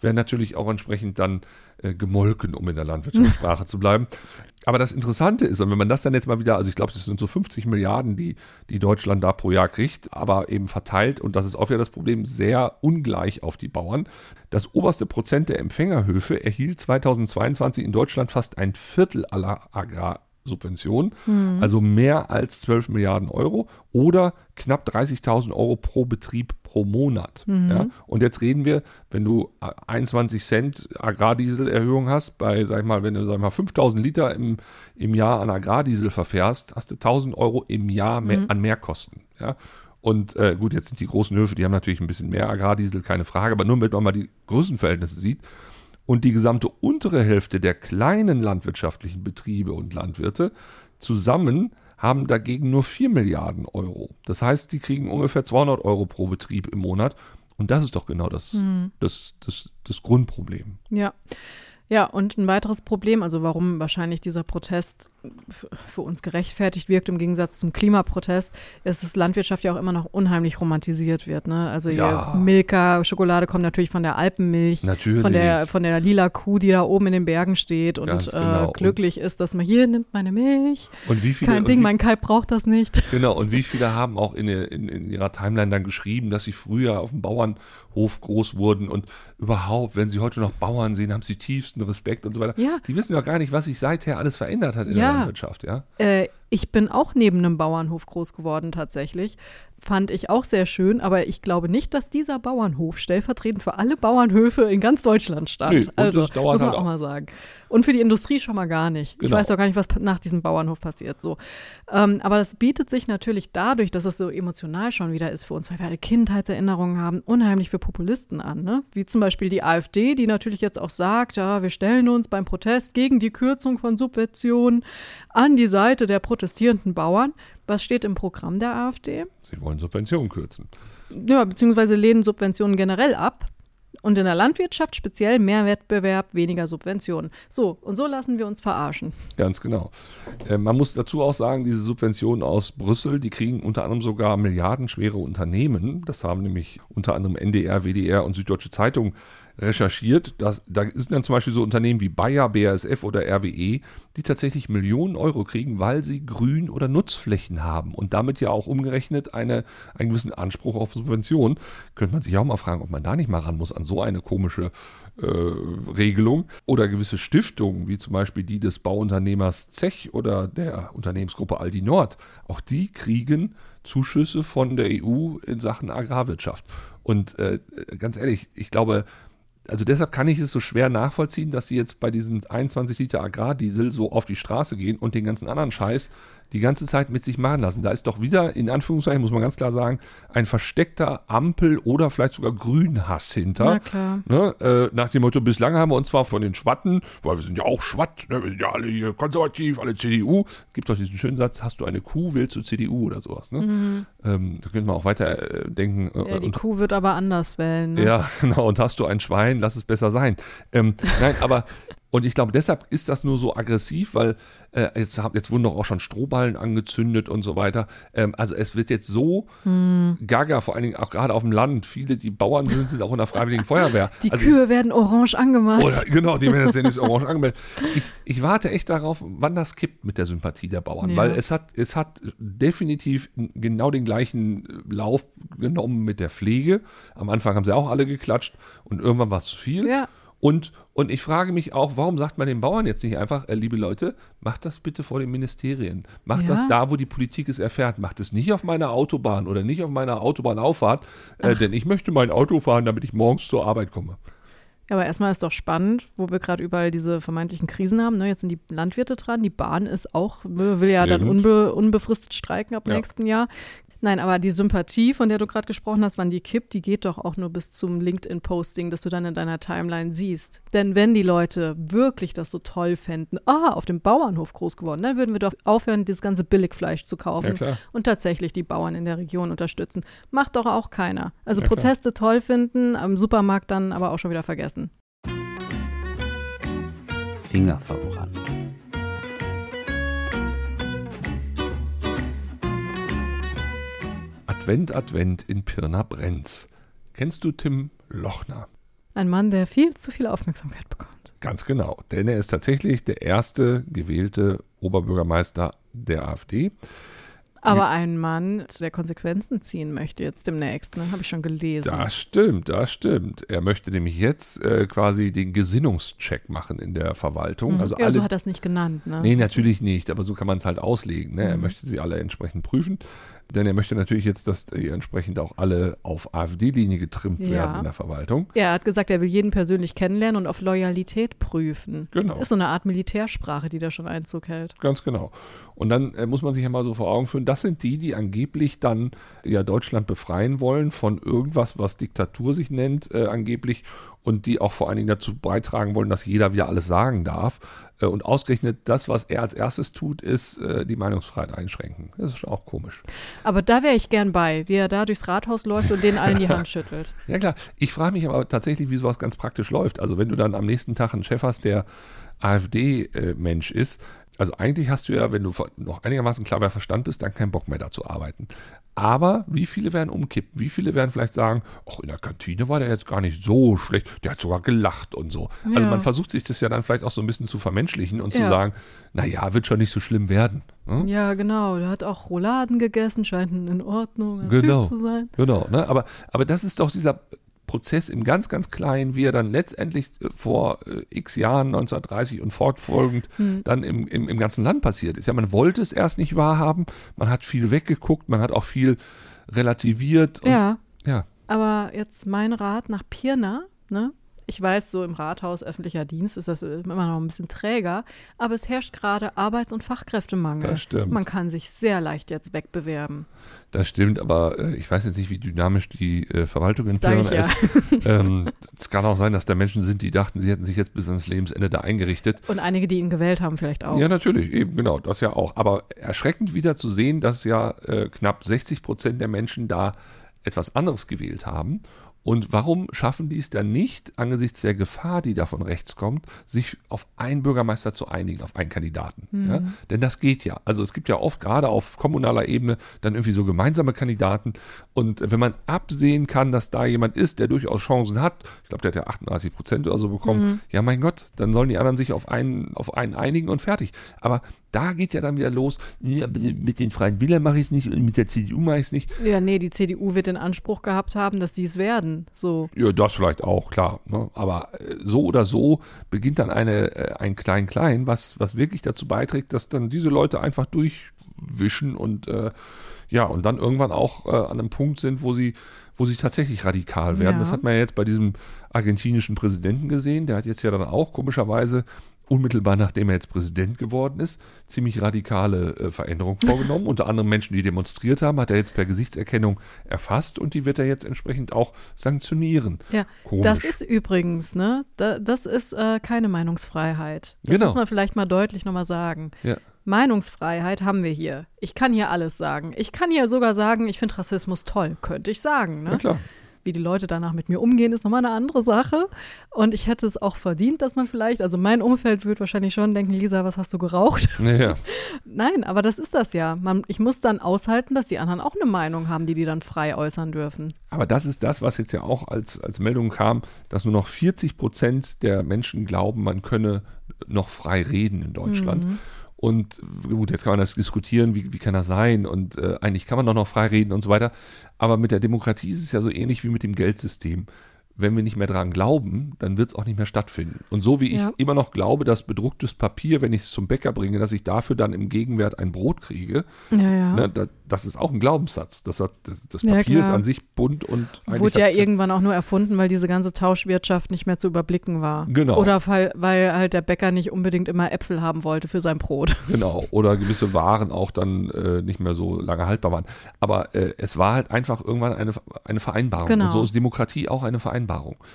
werden natürlich auch entsprechend dann äh, gemolken, um in der Landwirtschaftssprache zu bleiben. Aber das Interessante ist, und wenn man das dann jetzt mal wieder, also ich glaube, das sind so 50 Milliarden, die, die Deutschland da pro Jahr kriegt, aber eben verteilt, und das ist auch wieder das Problem, sehr ungleich auf die Bauern. Das oberste Prozent der Empfängerhöfe erhielt 2022 in Deutschland fast ein Viertel aller Agrarsubventionen, also mehr als 12 Milliarden Euro oder knapp 30.000 Euro pro Betrieb pro Monat. Ja? Und jetzt reden wir, wenn du äh, 21 Cent Agrardieselerhöhung hast, bei, sag ich mal, wenn du, sag mal, 5000 Liter im, im Jahr an Agrardiesel verfährst, hast du 1000 Euro im Jahr mehr, an Mehrkosten. Ja? Und äh, gut, jetzt sind die großen Höfe, die haben natürlich ein bisschen mehr Agrardiesel, keine Frage, aber nur damit man mal die Größenverhältnisse sieht. Und die gesamte untere Hälfte der kleinen landwirtschaftlichen Betriebe und Landwirte zusammen haben dagegen nur 4 Milliarden Euro. Das heißt, die kriegen ungefähr 200 Euro pro Betrieb im Monat. Und das ist doch genau das, das, das, das Grundproblem. Ja. Ja, und ein weiteres Problem, also warum wahrscheinlich dieser Protest für uns gerechtfertigt wirkt im Gegensatz zum Klimaprotest, ist, dass Landwirtschaft ja auch immer noch unheimlich romantisiert wird. Ne? Also Ja. Milka, Schokolade kommt natürlich von der Alpenmilch, Natürlich. von der von der lila Kuh, die da oben in den Bergen steht und Ganz genau. äh, glücklich ist, dass man hier nimmt meine Milch. Und wie viele, Kein und Ding, wie, mein Kalb braucht das nicht. Genau, und wie viele haben auch in, in, in ihrer Timeline dann geschrieben, dass sie früher auf dem Bauernhof groß wurden und überhaupt, wenn sie heute noch Bauern sehen, haben sie tiefsten Respekt und so weiter. Ja. Die wissen ja gar nicht, was sich seither alles verändert hat in Ja. Der Landwirtschaft, ja. Äh, ich bin auch neben einem Bauernhof groß geworden tatsächlich. Fand ich auch sehr schön, aber ich glaube nicht, dass dieser Bauernhof stellvertretend für alle Bauernhöfe in ganz Deutschland stand. Nee, also, muss man halt auch auch. mal sagen. Und für die Industrie schon mal gar nicht. Genau. Ich weiß auch gar nicht, was nach diesem Bauernhof passiert. So. Ähm, aber das bietet sich natürlich dadurch, dass es so emotional schon wieder ist für uns, weil wir alle Kindheitserinnerungen haben, unheimlich für Populisten an. Ne? Wie zum Beispiel die AfD, die natürlich jetzt auch sagt, ja, wir stellen uns beim Protest gegen die Kürzung von Subventionen an die Seite der protestierenden Bauern. Was steht im Programm der AfD? Sie wollen Subventionen kürzen. Ja, beziehungsweise lehnen Subventionen generell ab. Und in der Landwirtschaft speziell mehr Wettbewerb, weniger Subventionen. So, und so lassen wir uns verarschen. Ganz genau. Äh, man muss dazu auch sagen, diese Subventionen aus Brüssel, die kriegen unter anderem sogar milliardenschwere Unternehmen. Das haben nämlich unter anderem NDR, WDR und Süddeutsche Zeitung recherchiert. Das, da sind dann zum Beispiel so Unternehmen wie Bayer, BASF oder RWE, die tatsächlich Millionen Euro kriegen, weil sie Grün- oder Nutzflächen haben und damit ja auch umgerechnet eine, einen gewissen Anspruch auf Subvention. Könnte man sich auch mal fragen, ob man da nicht mal ran muss an so eine komische äh, Regelung oder gewisse Stiftungen, wie zum Beispiel die des Bauunternehmers Zech oder der Unternehmensgruppe Aldi Nord, auch die kriegen Zuschüsse von der EU in Sachen Agrarwirtschaft. Und äh, ganz ehrlich, ich glaube, also deshalb kann ich es so schwer nachvollziehen, dass sie jetzt bei diesen 21 Liter Agrardiesel so auf die Straße gehen und den ganzen anderen Scheiß die ganze Zeit mit sich machen lassen. Da ist doch wieder, in Anführungszeichen, muss man ganz klar sagen, ein versteckter Ampel- oder vielleicht sogar Grünhass hinter. Na klar. Ne? Äh, nach dem Motto, bislang haben wir uns zwar von den Schwatten, weil wir sind ja auch Schwatt, ne? wir sind ja alle hier konservativ, alle CDU. Gibt doch diesen schönen Satz, hast du eine Kuh, wählst du CDU oder sowas. Ne? Mhm. Ähm, da könnte man auch weiter äh, denken. Ja, die und, Kuh wird aber anders wählen. Ne? ja, genau. Und hast du ein Schwein, lass es besser sein. Ähm, nein, aber und ich glaube, deshalb ist das nur so aggressiv, weil äh, jetzt, hab, jetzt wurden doch auch schon Strohballen angezündet und so weiter. Ähm, also es wird jetzt so Hm. gaga, vor allen Dingen auch gerade auf dem Land. Viele, die Bauern sind, sind auch in der Freiwilligen Feuerwehr. Die also, Kühe werden orange angemalt. oder, genau, die werden jetzt nicht orange angemeldet. Ich, ich warte echt darauf, wann das kippt mit der Sympathie der Bauern, Ja. weil es hat, es hat definitiv genau den gleichen Lauf genommen mit der Pflege. Am Anfang haben sie auch alle geklatscht und irgendwann war es zu viel. Ja. Und, und ich frage mich auch, warum sagt man den Bauern jetzt nicht einfach, äh, liebe Leute, macht das bitte vor den Ministerien. Macht Ja. das da, wo die Politik es erfährt. Macht es nicht auf meiner Autobahn oder nicht auf meiner Autobahnauffahrt, äh, denn ich möchte mein Auto fahren, damit ich morgens zur Arbeit komme. Ja, aber erstmal ist doch spannend, wo wir gerade überall diese vermeintlichen Krisen haben. Ne? Jetzt sind die Landwirte dran, die Bahn ist auch, will ja dann Stimmt. unbe, unbefristet streiken ab Ja. nächsten Jahr. Nein, aber die Sympathie, von der du gerade gesprochen hast, wann die kippt, die geht doch auch nur bis zum LinkedIn-Posting, das du dann in deiner Timeline siehst. Denn wenn die Leute wirklich das so toll fänden, ah, auf dem Bauernhof groß geworden, dann würden wir doch aufhören, dieses ganze Billigfleisch zu Ja, kaufen klar. und tatsächlich die Bauern in der Region unterstützen. Macht doch auch keiner. Also Ja, klar. Proteste toll finden, am Supermarkt dann aber auch schon wieder vergessen. Finger verbrannt. Advent, Advent in Pirna Brenz. Kennst du Tim Lochner? Ein Mann, der viel zu viel Aufmerksamkeit bekommt. Ganz genau, denn er ist tatsächlich der erste gewählte Oberbürgermeister der AfD. Aber ein Mann, der Konsequenzen ziehen möchte jetzt demnächst, ne? habe ich schon gelesen. Das stimmt, das stimmt. Er möchte nämlich jetzt äh, quasi den Gesinnungscheck machen in der Verwaltung. Mhm. Also ja, alle, so hat er es nicht genannt. Ne? Nee, natürlich nicht, aber so kann man es halt auslegen. Ne? Er Mhm. möchte sie alle entsprechend prüfen, denn er möchte natürlich jetzt, dass die entsprechend auch alle auf AfD-Linie getrimmt Ja. werden in der Verwaltung. Ja, er hat gesagt, er will jeden persönlich kennenlernen und auf Loyalität prüfen. Genau. Ist so eine Art Militärsprache, die da schon Einzug hält. Ganz genau. Und dann äh, muss man sich ja mal so vor Augen führen, das sind die, die angeblich dann ja Deutschland befreien wollen von irgendwas, was Diktatur sich nennt, äh, angeblich, und die auch vor allen Dingen dazu beitragen wollen, dass jeder wieder alles sagen darf. Äh, und ausgerechnet das, was er als erstes tut, ist äh, die Meinungsfreiheit einschränken. Das ist auch komisch. Aber da wäre ich gern bei, wie er da durchs Rathaus läuft und denen allen die Hand schüttelt. Ja klar, ich frage mich aber tatsächlich, wie sowas ganz praktisch läuft. Also wenn du dann am nächsten Tag einen Chef hast, der AfD-Mensch ist, also eigentlich hast du ja, wenn du noch einigermaßen klar bei Verstand bist, dann keinen Bock mehr da zu arbeiten. Aber wie viele werden umkippen? Wie viele werden vielleicht sagen, ach, in der Kantine war der jetzt gar nicht so schlecht, der hat sogar gelacht und so. Also Ja. man versucht sich das ja dann vielleicht auch so ein bisschen zu vermenschlichen und zu Ja. sagen, naja, wird schon nicht so schlimm werden. Ne? Ja, genau. Der hat auch Rouladen gegessen, scheint in Ordnung Genau. Typ zu sein. Genau, ne? aber, aber das ist doch dieser Prozess im ganz, ganz Kleinen, wie er dann letztendlich äh, vor äh, x Jahren, 1930 und fortfolgend, Hm. dann im, im, im ganzen Land passiert ist. Ja, man wollte es erst nicht wahrhaben, man hat viel weggeguckt, man hat auch viel relativiert. Und, Ja, ja. aber jetzt mein Rat nach Pirna, ne? Ich weiß, so im Rathaus öffentlicher Dienst ist das immer noch ein bisschen träger, aber es herrscht gerade Arbeits- und Fachkräftemangel. Das stimmt. Man kann sich sehr leicht jetzt wegbewerben. Das stimmt, aber äh, ich weiß jetzt nicht, wie dynamisch die äh, Verwaltung in Pirna ja. ist. ähm, es kann auch sein, dass da Menschen sind, die dachten, sie hätten sich jetzt bis ans Lebensende da eingerichtet. Und einige, die ihn gewählt haben, vielleicht auch. Ja, natürlich, eben, genau, das ja auch. Aber erschreckend wieder zu sehen, dass ja äh, knapp 60 Prozent der Menschen da etwas anderes gewählt haben. Und warum schaffen die es dann nicht, angesichts der Gefahr, die da von rechts kommt, sich auf einen Bürgermeister zu einigen, auf einen Kandidaten? Ja? Denn das geht ja. Also es gibt ja oft gerade auf kommunaler Ebene dann irgendwie so gemeinsame Kandidaten. Und wenn man absehen kann, dass da jemand ist, der durchaus Chancen hat, ich glaube, der hat ja 38 Prozent oder so bekommen, ja mein Gott, dann sollen die anderen sich auf einen, auf einen einigen und fertig. Aber da geht ja dann wieder los, ja, mit den Freien Wählern mache ich es nicht und mit der CDU mache ich es nicht. Ja, nee, die CDU wird den Anspruch gehabt haben, dass sie es werden. So. Ja, das vielleicht auch, klar. Ne? Aber äh, so oder so beginnt dann eine, äh, ein Klein-Klein, was, was wirklich dazu beiträgt, dass dann diese Leute einfach durchwischen und äh, ja, und dann irgendwann auch äh, an einem Punkt sind, wo sie, wo sie tatsächlich radikal werden. Ja. Das hat man ja jetzt bei diesem argentinischen Präsidenten gesehen. Der hat jetzt ja dann auch komischerweise unmittelbar nachdem er jetzt Präsident geworden ist, ziemlich radikale äh, Veränderungen vorgenommen. Unter anderem Menschen, die demonstriert haben, hat er jetzt per Gesichtserkennung erfasst und die wird er jetzt entsprechend auch sanktionieren. Ja, Komisch. das ist übrigens, ne, da, das ist äh, keine Meinungsfreiheit. Das Genau. muss man vielleicht mal deutlich nochmal sagen. Ja. Meinungsfreiheit haben wir hier. Ich kann hier alles sagen. Ich kann hier sogar sagen, ich finde Rassismus toll, könnte ich sagen. Ne? Ja, klar. Wie die Leute danach mit mir umgehen, ist nochmal eine andere Sache. Und ich hätte es auch verdient, dass man vielleicht, also mein Umfeld wird wahrscheinlich schon denken, Lisa, was hast du geraucht? Ja, Nein, aber das ist das ja. Man, ich muss dann aushalten, dass die anderen auch eine Meinung haben, die die dann frei äußern dürfen. aber das ist das, was jetzt ja auch als, als Meldung kam, dass nur noch 40 Prozent der Menschen glauben, man könne noch frei reden in Deutschland. Und gut, jetzt kann man das diskutieren, wie, wie kann das sein? Und äh, eigentlich kann man doch noch frei reden und so weiter. Aber mit der Demokratie ist es ja so ähnlich wie mit dem Geldsystem. Wenn wir nicht mehr dran glauben, dann wird es auch nicht mehr stattfinden. Und so wie ich Ja. immer noch glaube, dass bedrucktes Papier, wenn ich es zum Bäcker bringe, dass ich dafür dann im Gegenwert ein Brot kriege, Ja, ja. ne, da, das ist auch ein Glaubenssatz. Das, hat, das, das Papier ist an sich bunt und Wurde ja hat- irgendwann auch nur erfunden, weil diese ganze Tauschwirtschaft nicht mehr zu überblicken war. Genau. Oder weil, weil halt der Bäcker nicht unbedingt immer Äpfel haben wollte für sein Brot. Genau, oder gewisse Waren auch dann äh, nicht mehr so lange haltbar waren. Aber äh, es war halt einfach irgendwann eine, eine Vereinbarung. Genau. Und so ist Demokratie auch eine Vereinbarung.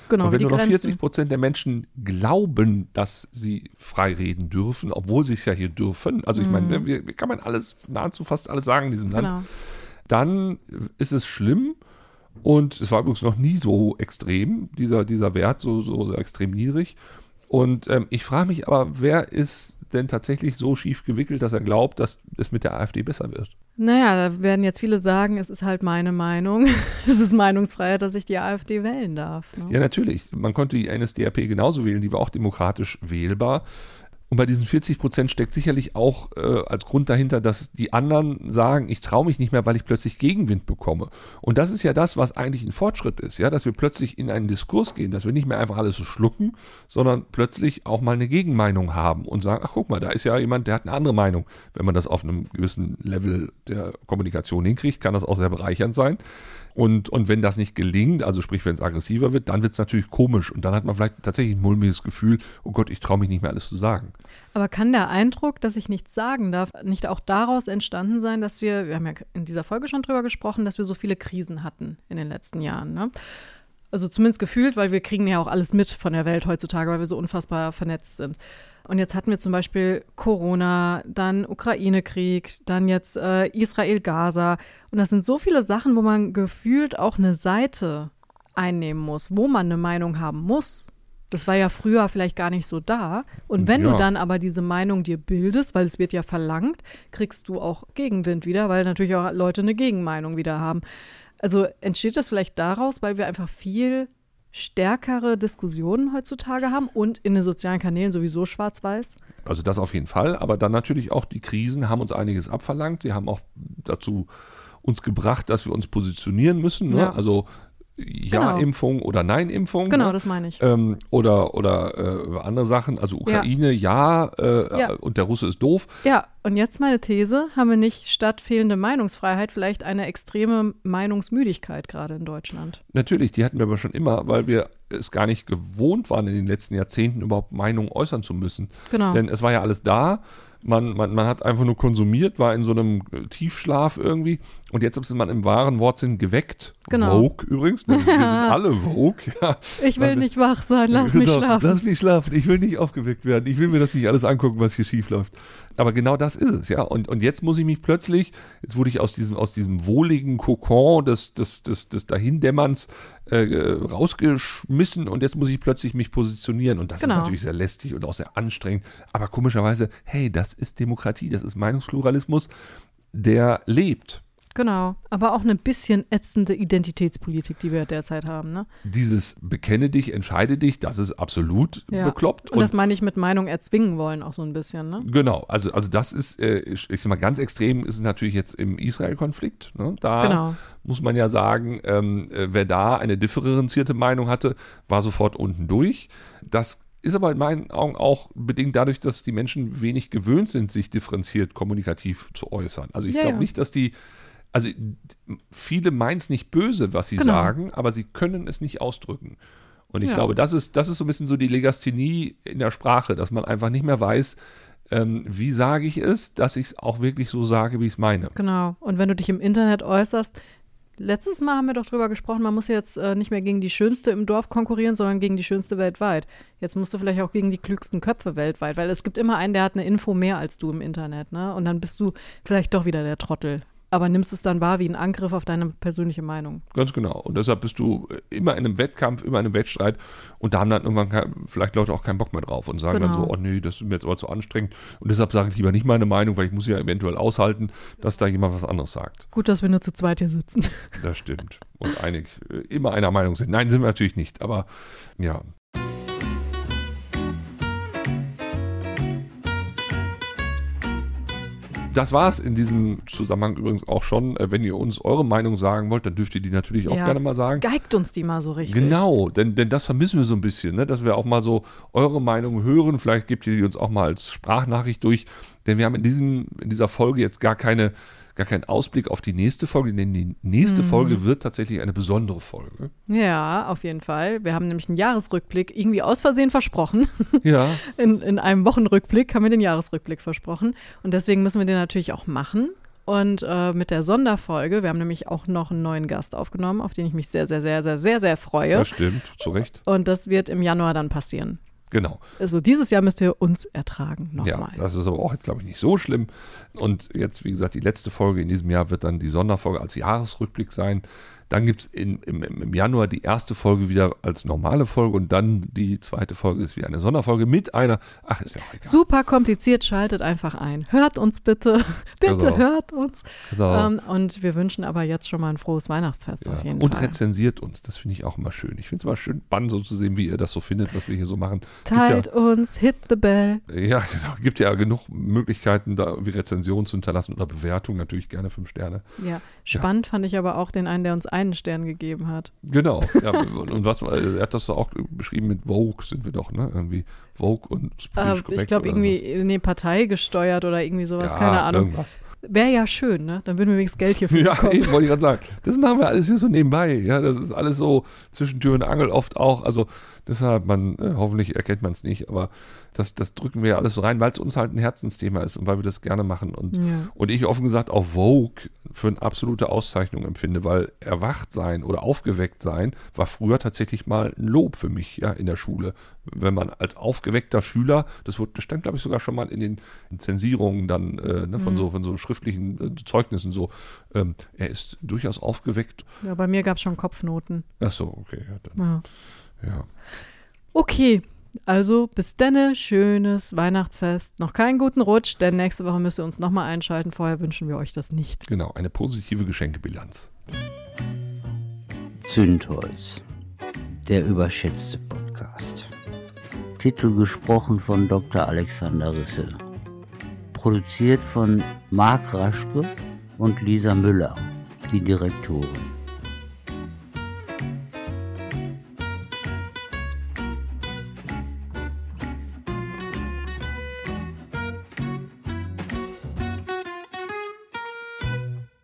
Genau, Und wenn nur noch Grenzen. 40 Prozent der Menschen glauben, dass sie frei reden dürfen, obwohl sie es ja hier dürfen, also ich meine, ne, wir, wir kann man alles, nahezu fast alles sagen in diesem Land, Mhm. Genau. dann ist es schlimm. Und es war übrigens noch nie so extrem, dieser, dieser Wert, so, so, so extrem niedrig. Und ähm, ich frage mich aber, wer ist denn tatsächlich so schief gewickelt, dass er glaubt, dass es mit der AfD besser wird? Naja, da werden jetzt viele sagen, es ist halt meine Meinung. Es ist Meinungsfreiheit, dass ich die AfD wählen darf. Ne? Ja, natürlich. Man konnte die NSDAP genauso wählen, die war auch demokratisch wählbar. Und bei diesen 40 Prozent steckt sicherlich auch äh, als Grund dahinter, dass die anderen sagen, ich traue mich nicht mehr, weil ich plötzlich Gegenwind bekomme. Und das ist ja das, was eigentlich ein Fortschritt ist, ja, dass wir plötzlich in einen Diskurs gehen, dass wir nicht mehr einfach alles so schlucken, sondern plötzlich auch mal eine Gegenmeinung haben und sagen, ach guck mal, da ist ja jemand, der hat eine andere Meinung. Wenn man das auf einem gewissen Level der Kommunikation hinkriegt, kann das auch sehr bereichernd sein. Und, und wenn das nicht gelingt, also sprich, wenn es aggressiver wird, dann wird es natürlich komisch. Und dann hat man vielleicht tatsächlich ein mulmiges Gefühl, oh Gott, ich traue mich nicht mehr alles zu sagen. Aber kann der Eindruck, dass ich nichts sagen darf, nicht auch daraus entstanden sein, dass wir, wir haben ja in dieser Folge schon drüber gesprochen, dass wir so viele Krisen hatten in den letzten Jahren, ne? Also zumindest gefühlt, weil wir kriegen ja auch alles mit von der Welt heutzutage, weil wir so unfassbar vernetzt sind. Und jetzt hatten wir zum Beispiel Corona, dann Ukraine-Krieg, dann jetzt äh, Israel-Gaza. Und das sind so viele Sachen, wo man gefühlt auch eine Seite einnehmen muss, wo man eine Meinung haben muss. Das war ja früher vielleicht gar nicht so da. Und wenn Ja. du dann aber diese Meinung dir bildest, weil es wird ja verlangt, kriegst du auch Gegenwind wieder, weil natürlich auch Leute eine Gegenmeinung wieder haben. Also entsteht das vielleicht daraus, weil wir einfach viel stärkere Diskussionen heutzutage haben und in den sozialen Kanälen sowieso schwarz-weiß? Also das auf jeden Fall. Aber dann natürlich auch die Krisen haben uns einiges abverlangt. Sie haben auch dazu uns gebracht, dass wir uns positionieren müssen. Ne? Ja. Also Genau. Ja-Impfung oder Nein-Impfung. Genau, ne? das meine ich. Ähm, oder oder äh, andere Sachen, also Ukraine, ja, äh, Ja. und der Russe ist doof. Ja, und jetzt meine These, haben wir nicht statt fehlende Meinungsfreiheit vielleicht eine extreme Meinungsmüdigkeit gerade in Deutschland? Natürlich, die hatten wir aber schon immer, weil wir es gar nicht gewohnt waren, in den letzten Jahrzehnten überhaupt Meinungen äußern zu müssen. Genau. Denn es war ja alles da. Man, man, man hat einfach nur konsumiert, war in so einem Tiefschlaf irgendwie. Und jetzt ist man im wahren Wortsinn geweckt. Genau. Vogue übrigens. Wir sind alle Vogue. Ja. Ich will nicht wach sein, lass mich Genau, schlafen. Lass mich schlafen. Ich will nicht aufgeweckt werden. Ich will mir das nicht alles angucken, was hier schief läuft. Aber genau das ist es, ja. Und, und jetzt muss ich mich plötzlich, jetzt wurde ich aus diesem, aus diesem wohligen Kokon des, des, des, des Dahindämmerns äh, rausgeschmissen und jetzt muss ich plötzlich mich positionieren. Und das Genau. ist natürlich sehr lästig und auch sehr anstrengend. Aber komischerweise, hey, das ist Demokratie, das ist Meinungspluralismus, der lebt. Genau, aber auch eine bisschen ätzende Identitätspolitik, die wir derzeit haben. Ne? Dieses Bekenne dich, entscheide dich, das ist absolut Ja. bekloppt. Und, das meine ich mit Meinung erzwingen wollen auch so ein bisschen. Ne? Genau, also, also das ist, äh, ich, ich sag mal, ganz extrem ist es natürlich jetzt im Israel-Konflikt. Ne? Da Genau. muss man ja sagen, ähm, äh, wer da eine differenzierte Meinung hatte, war sofort unten durch. Das ist aber in meinen Augen auch bedingt dadurch, dass die Menschen wenig gewöhnt sind, sich differenziert kommunikativ zu äußern. Also ich Ja, glaube ja. nicht, dass die also viele meinen es nicht böse, was sie Genau. sagen, aber sie können es nicht ausdrücken. Und ich Ja. glaube, das ist, das ist so ein bisschen so die Legasthenie in der Sprache, dass man einfach nicht mehr weiß, ähm, wie sage ich es, dass ich es auch wirklich so sage, wie ich es meine. Genau. Und wenn du dich im Internet äußerst, letztes Mal haben wir doch drüber gesprochen, man muss jetzt äh, nicht mehr gegen die Schönste im Dorf konkurrieren, sondern gegen die Schönste weltweit. Jetzt musst du vielleicht auch gegen die klügsten Köpfe weltweit, weil es gibt immer einen, der hat eine Info mehr als du im Internet, ne? Und dann bist du vielleicht doch wieder der Trottel. Aber nimmst es dann wahr wie ein Angriff auf deine persönliche Meinung. Ganz genau. Und deshalb bist du immer in einem Wettkampf, immer in einem Wettstreit. Und da haben dann irgendwann kein, vielleicht Leute auch keinen Bock mehr drauf und sagen dann Genau. so, oh nee, das ist mir jetzt aber zu anstrengend. Und deshalb sage ich lieber nicht meine Meinung, weil ich muss ja eventuell aushalten, dass da jemand was anderes sagt. Gut, dass wir nur zu zweit hier sitzen. Das stimmt. Und einig, immer einer Meinung sind. Nein, sind wir natürlich nicht. Aber ja, Das war es in diesem Zusammenhang übrigens auch schon. Äh, Wenn ihr uns eure Meinung sagen wollt, dann dürft ihr die natürlich auch Ja. gerne mal sagen. Geigt uns die mal so richtig. Genau, denn, denn das vermissen wir so ein bisschen, ne? dass wir auch mal so eure Meinung hören. Vielleicht gebt ihr die uns auch mal als Sprachnachricht durch. Denn wir haben in, diesem, in dieser Folge jetzt gar, keine, gar keinen Ausblick auf die nächste Folge, denn die nächste Folge wird tatsächlich eine besondere Folge. Ja, auf jeden Fall. Wir haben nämlich einen Jahresrückblick irgendwie aus Versehen versprochen. Ja, In, in einem Wochenrückblick haben wir den Jahresrückblick versprochen. Und deswegen müssen wir den natürlich auch machen. Und äh, mit der Sonderfolge, wir haben nämlich auch noch einen neuen Gast aufgenommen, auf den ich mich sehr, sehr, sehr, sehr, sehr, sehr freue. das stimmt, zu Recht. Und das wird im Januar dann passieren. Genau. Also dieses Jahr müsst ihr uns ertragen. Ja, Nochmal. das ist aber auch jetzt, glaube ich, nicht so schlimm. Und jetzt, wie gesagt, die letzte Folge in diesem Jahr wird dann die Sonderfolge als Jahresrückblick sein. Dann gibt es im, im, im Januar die erste Folge wieder als normale Folge und dann die zweite Folge ist wieder eine Sonderfolge mit einer. Ach, ist ja auch egal. Super kompliziert, schaltet einfach ein. Hört uns bitte. bitte Genau. hört uns. Genau. Ähm, und wir wünschen aber jetzt schon mal ein frohes Weihnachtsfest auf Ja. jeden Und Fall. rezensiert uns, das finde ich auch immer schön. Ich finde es immer schön spannend, so zu sehen, wie ihr das so findet, was wir hier so machen. Teilt uns, hit the bell. Ja, ja, genau. Gibt ja genug Möglichkeiten, da irgendwie Rezensionen zu hinterlassen oder Bewertungen, natürlich gerne fünf Sterne. Ja, spannend fand ich aber auch den einen, der uns einen Stern gegeben hat. Genau. Ja, und was, er hat das auch beschrieben mit Vogue, sind wir doch, ne? Irgendwie Vogue und Äh, politisch ich korrekt glaube irgendwie, nee, Partei gesteuert oder irgendwie sowas. ja, keine Ahnung. Irgendwas. Wäre ja schön, ne? Dann würden wir wenigstens Geld hierfür Ja, bekommen. eben wollte ich gerade sagen. Das machen wir alles hier so nebenbei. Ja, das ist alles so zwischen Tür und Angel oft auch. Also deshalb, man, äh, hoffentlich erkennt man es nicht, aber das, das drücken wir ja alles so rein, weil es uns halt ein Herzensthema ist und weil wir das gerne machen. Und, Ja. und ich offen gesagt auch Vogue für eine absolute Auszeichnung empfinde, weil erwacht sein oder aufgeweckt sein war früher tatsächlich mal ein Lob für mich, ja, in der Schule. Wenn man als aufgeweckter Schüler, das, stand, glaube ich, sogar schon mal in den Zensierungen dann äh, ne, von, so, von so schriftlichen äh, Zeugnissen so, ähm, er ist durchaus aufgeweckt. Ja, bei mir gab es schon Kopfnoten. Ach so, okay, ja, dann, Ja. ja. Okay, also bis denne, schönes Weihnachtsfest. Noch keinen guten Rutsch, denn nächste Woche müsst ihr uns nochmal einschalten. Vorher wünschen wir euch das nicht. Genau, eine positive Geschenkebilanz. Zündholz, der überschätzte Podcast. Titel gesprochen von Dr. Alexander Risse. Produziert von Marc Raschke und Lisa Müller, die Direktorin.